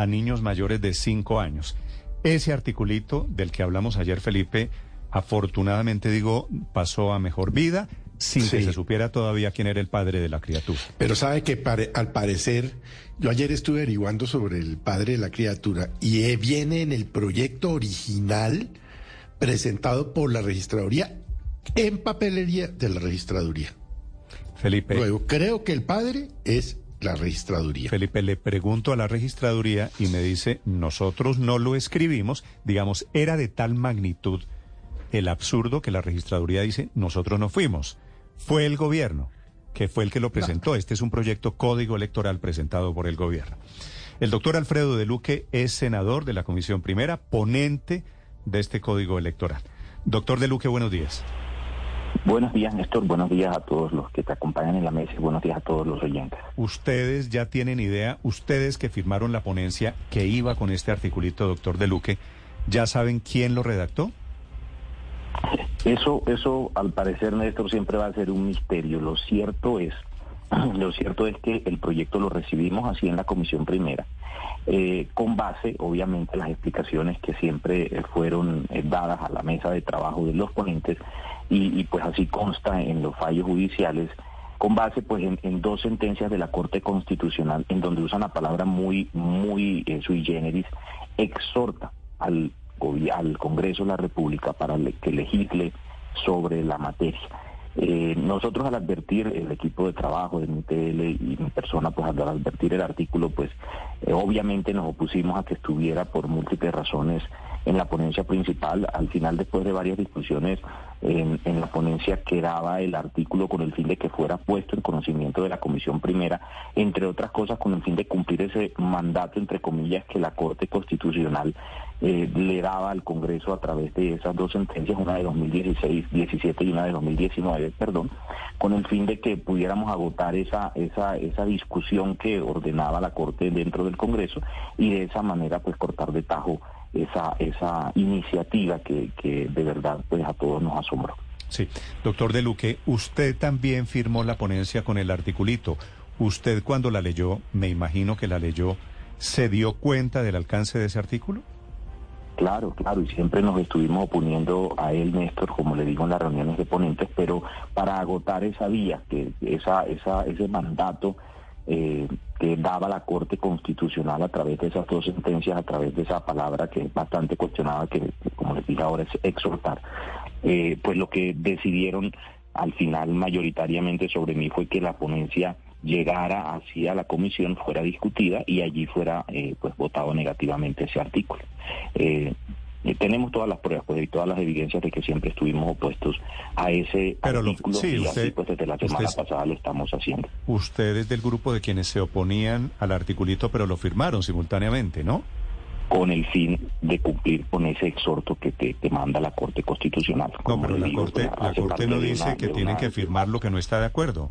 a niños mayores de 5 años. Ese articulito del que hablamos ayer, Felipe, afortunadamente digo, pasó a mejor vida sin que se supiera todavía quién era el padre de la criatura. Pero sabe que pare- al parecer, yo ayer estuve averiguando sobre el padre de la criatura y eh, viene en el proyecto original presentado por la registraduría en papelería de la registraduría. Felipe, Luego, creo que el padre es la registraduría. Felipe, le pregunto a la registraduría y me dice, nosotros no lo escribimos, digamos, era de tal magnitud el absurdo que la registraduría dice, nosotros no fuimos, fue el gobierno, que fue el que lo presentó. Este es un proyecto código electoral presentado por el gobierno. El doctor Alfredo de Luque es senador de la Comisión Primera, ponente de este código electoral. Doctor de Luque, buenos días. Buenos días, Néstor. Buenos días a todos los que te acompañan en la mesa y buenos días a todos los oyentes. Ustedes ya tienen idea, ustedes que firmaron la ponencia que iba con este articulito, doctor De Luque, ¿ya saben quién lo redactó? Eso, eso, al parecer, Néstor, siempre va a ser un misterio. Lo cierto es, lo cierto es que el proyecto lo recibimos así en la Comisión Primera, eh, con base, obviamente, en las explicaciones que siempre eh, fueron eh, dadas a la mesa de trabajo de los ponentes y, pues así consta en los fallos judiciales con base pues en, dos sentencias de la Corte Constitucional en donde usan la palabra muy muy eh, sui generis exhorta al al Congreso de la República para que legisle sobre la materia. Eh, nosotros al advertir el equipo de trabajo de mi TL y mi persona, pues al advertir el artículo, pues eh, obviamente nos opusimos a que estuviera por múltiples razones en la ponencia principal. Al final, después de varias discusiones en la ponencia, quedaba el artículo con el fin de que fuera puesto en conocimiento de la Comisión Primera, entre otras cosas con el fin de cumplir ese mandato, entre comillas, que la Corte Constitucional eh, le daba al Congreso a través de esas dos sentencias, una de 2016, 17 y una de 2019, perdón, con el fin de que pudiéramos agotar esa, esa, esa discusión que ordenaba la Corte dentro del Congreso y de esa manera pues cortar de tajo esa, esa iniciativa que, que de verdad pues a todos nos asombró. Sí, doctor De Luque, usted también firmó la ponencia con el articulito. Usted cuando la leyó, me imagino que la leyó, ¿se dio cuenta del alcance de ese artículo? Claro, claro, y siempre nos estuvimos oponiendo a él, Néstor, como le digo en las reuniones de ponentes, pero para agotar esa vía, que ese mandato eh, que daba la Corte Constitucional a través de esas dos sentencias, a través de esa palabra que es bastante cuestionada, que como les dije ahora es exhortar, eh, pues lo que decidieron al final mayoritariamente sobre mí fue que la ponencia llegara hacia la comisión, fuera discutida y allí fuera eh, pues votado negativamente ese artículo. Eh, eh, tenemos todas las pruebas pues, y todas las evidencias de que siempre estuvimos opuestos a ese Pero lo- artículo sí, y usted- así pues desde la semana usted- pasada lo estamos haciendo. Usted es del grupo de quienes se oponían al articulito, pero lo firmaron simultáneamente, ¿no? con el fin de cumplir con ese exhorto que te, te manda la Corte Constitucional. No, pero la Corte, pues, la corte no dice una- que tienen una- que firmar lo que no está de acuerdo.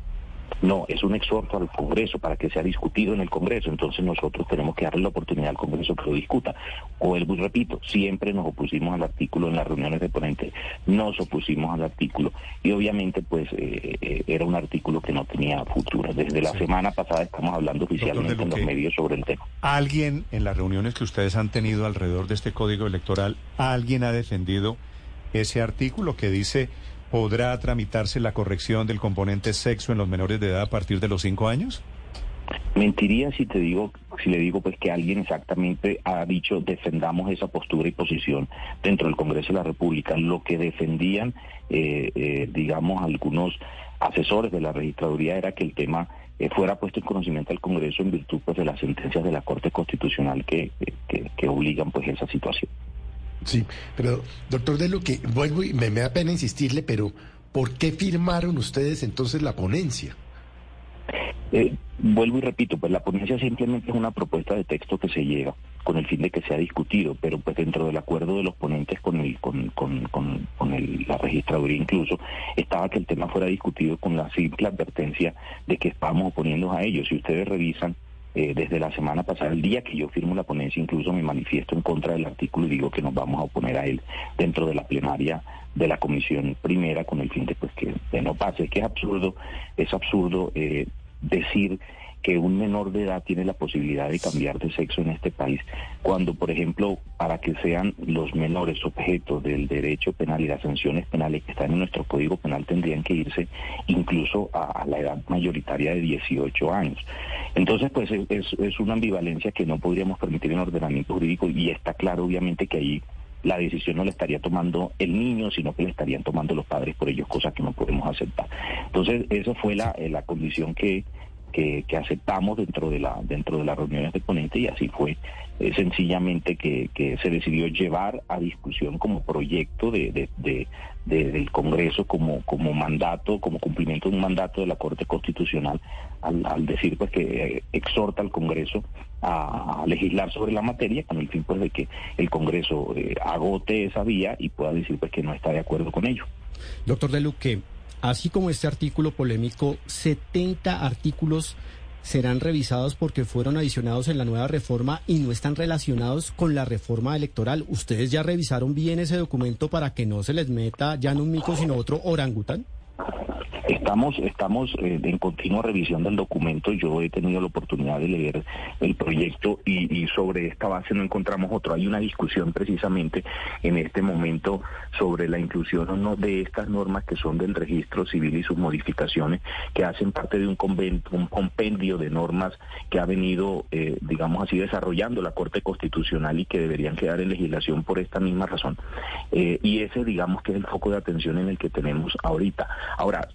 No, es un exhorto al Congreso para que sea discutido en el Congreso. Entonces nosotros tenemos que darle la oportunidad al Congreso que lo discuta. Vuelvo y repito, siempre nos opusimos al artículo en las reuniones de ponentes, nos opusimos al artículo y obviamente pues eh, eh, era un artículo que no tenía futuro. Desde la semana pasada estamos hablando oficialmente en los medios sobre el tema. ¿Alguien en las reuniones que ustedes han tenido alrededor de este código electoral, alguien ha defendido ese artículo que dice ¿podrá tramitarse la corrección del componente sexo en los menores de edad a partir de los cinco años? Mentiría si te digo, si le digo pues que alguien exactamente ha dicho defendamos esa postura y posición dentro del Congreso de la República. Lo que defendían, eh, eh, digamos, algunos asesores de la registraduría era que el tema eh, fuera puesto en conocimiento del Congreso en virtud pues de las sentencias de la Corte Constitucional que, que, que obligan pues esa situación. Sí, pero doctor de lo que vuelvo y me, da pena insistirle, pero ¿por qué firmaron ustedes entonces la ponencia? Eh, vuelvo y repito, pues la ponencia simplemente es una propuesta de texto que se lleva con el fin de que sea discutido, pero pues dentro del acuerdo de los ponentes con el con, con, con, con el, la registraduría incluso, estaba que el tema fuera discutido con la simple advertencia de que estábamos oponiéndonos a ellos. Si ustedes revisan eh, desde la semana pasada, el día que yo firmo la ponencia, incluso me manifiesto en contra del artículo y digo que nos vamos a oponer a él dentro de la plenaria de la comisión primera con el fin de pues que, no pase. Que es absurdo, es absurdo eh, decir que un menor de edad tiene la posibilidad de cambiar de sexo en este país, cuando, por ejemplo, para que sean los menores objetos del derecho penal y las sanciones penales que están en nuestro Código Penal tendrían que irse incluso a, la edad mayoritaria de 18 años. Entonces, pues es, una ambivalencia que no podríamos permitir en ordenamiento jurídico y está claro, obviamente, que ahí la decisión no la estaría tomando el niño, sino que la estarían tomando los padres por ellos, cosa que no podemos aceptar. Entonces, esa fue la, la condición que, que, que, aceptamos dentro de la dentro de las reuniones de ponente y así fue eh, sencillamente que, que, se decidió llevar a discusión como proyecto de, de, de, de, del Congreso como como mandato como cumplimiento de un mandato de la Corte Constitucional al, al decir pues que eh, exhorta al Congreso a, legislar sobre la materia con el fin pues de que el Congreso eh, agote esa vía y pueda decir pues que no está de acuerdo con ello. Doctor De Luque, Así como este artículo polémico, 70 artículos serán revisados porque fueron adicionados en la nueva reforma y no están relacionados con la reforma electoral. ¿Ustedes ya revisaron bien ese documento para que no se les meta ya no un mico, sino otro orangután? Estamos, estamos eh, en continua revisión del documento. Yo he tenido la oportunidad de leer el proyecto y, sobre esta base no encontramos otro. Hay una discusión precisamente en este momento sobre la inclusión o no de estas normas que son del registro civil y sus modificaciones, que hacen parte de un, convento, un compendio de normas que ha venido, eh, digamos así, desarrollando la Corte Constitucional y que deberían quedar en legislación por esta misma razón. Eh, y ese, digamos, que es el foco de atención en el que tenemos ahorita. Ahora,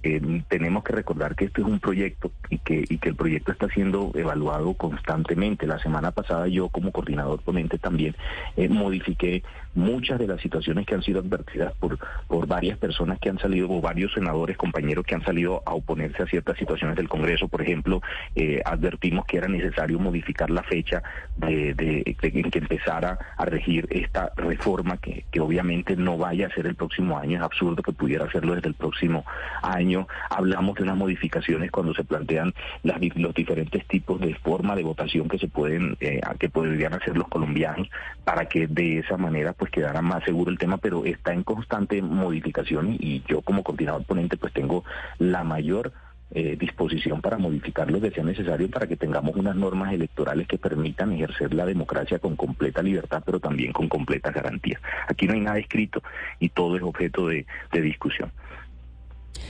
tenemos que recordar que este es un proyecto y que, el proyecto está siendo evaluado constantemente. La semana pasada yo como coordinador ponente también eh, modifiqué muchas de las situaciones que han sido advertidas por, varias personas que han salido, o varios senadores, compañeros que han salido a oponerse a ciertas situaciones del Congreso. Por ejemplo, eh, advertimos que era necesario modificar la fecha en que empezara a regir esta reforma, que, que obviamente no vaya a ser el próximo año. Es absurdo que pudiera hacerlo desde el próximo año. Hablamos de unas modificaciones cuando se plantean los diferentes tipos de forma de votación que se pueden, eh, que podrían hacer los colombianos para que de esa manera pues quedara más seguro el tema, pero está en constante modificación y, yo como coordinador ponente pues tengo la mayor eh, disposición para modificar lo que sea necesario para que tengamos unas normas electorales que permitan ejercer la democracia con completa libertad, pero también con completa garantía. Aquí no hay nada escrito y todo es objeto de discusión.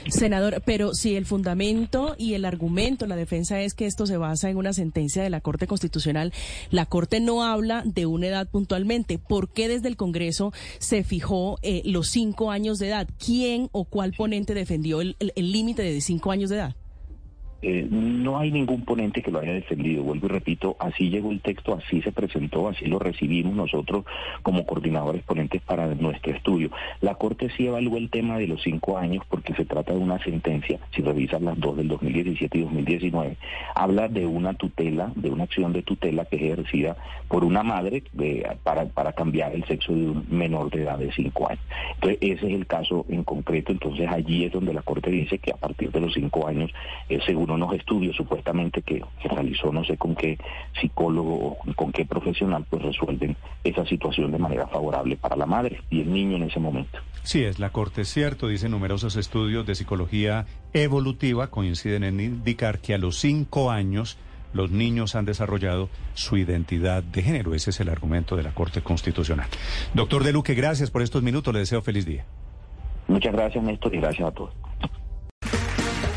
Senador, pero si el fundamento y el argumento, la defensa es que esto se basa en una sentencia de la Corte Constitucional, la Corte no habla de una edad puntualmente. ¿Por qué desde el Congreso se fijó eh, los cinco años de edad? ¿Quién o cuál ponente defendió el límite de cinco años de edad? Eh, no hay ningún ponente que lo haya defendido, vuelvo y repito, así llegó el texto, así se presentó, así lo recibimos nosotros como coordinadores ponentes para nuestro estudio. La Corte sí evaluó el tema de los cinco años porque se trata de una sentencia, si revisan las dos del 2017 y 2019, habla de una tutela, de una acción de tutela que es ejercida por una madre de, para, para cambiar el sexo de un menor de edad de cinco años. Entonces ese es el caso en concreto, entonces allí es donde la Corte dice que a partir de los cinco años es seguro unos estudios supuestamente que, que, realizó no sé con qué psicólogo o con qué profesional, pues resuelven esa situación de manera favorable para la madre y el niño en ese momento. Sí, es la Corte cierto, dice numerosos estudios de psicología evolutiva coinciden en indicar que a los cinco años los niños han desarrollado su identidad de género. Ese es el argumento de la Corte Constitucional. Doctor De Luque, gracias por estos minutos. Le deseo feliz día. Muchas gracias, Néstor, y gracias a todos.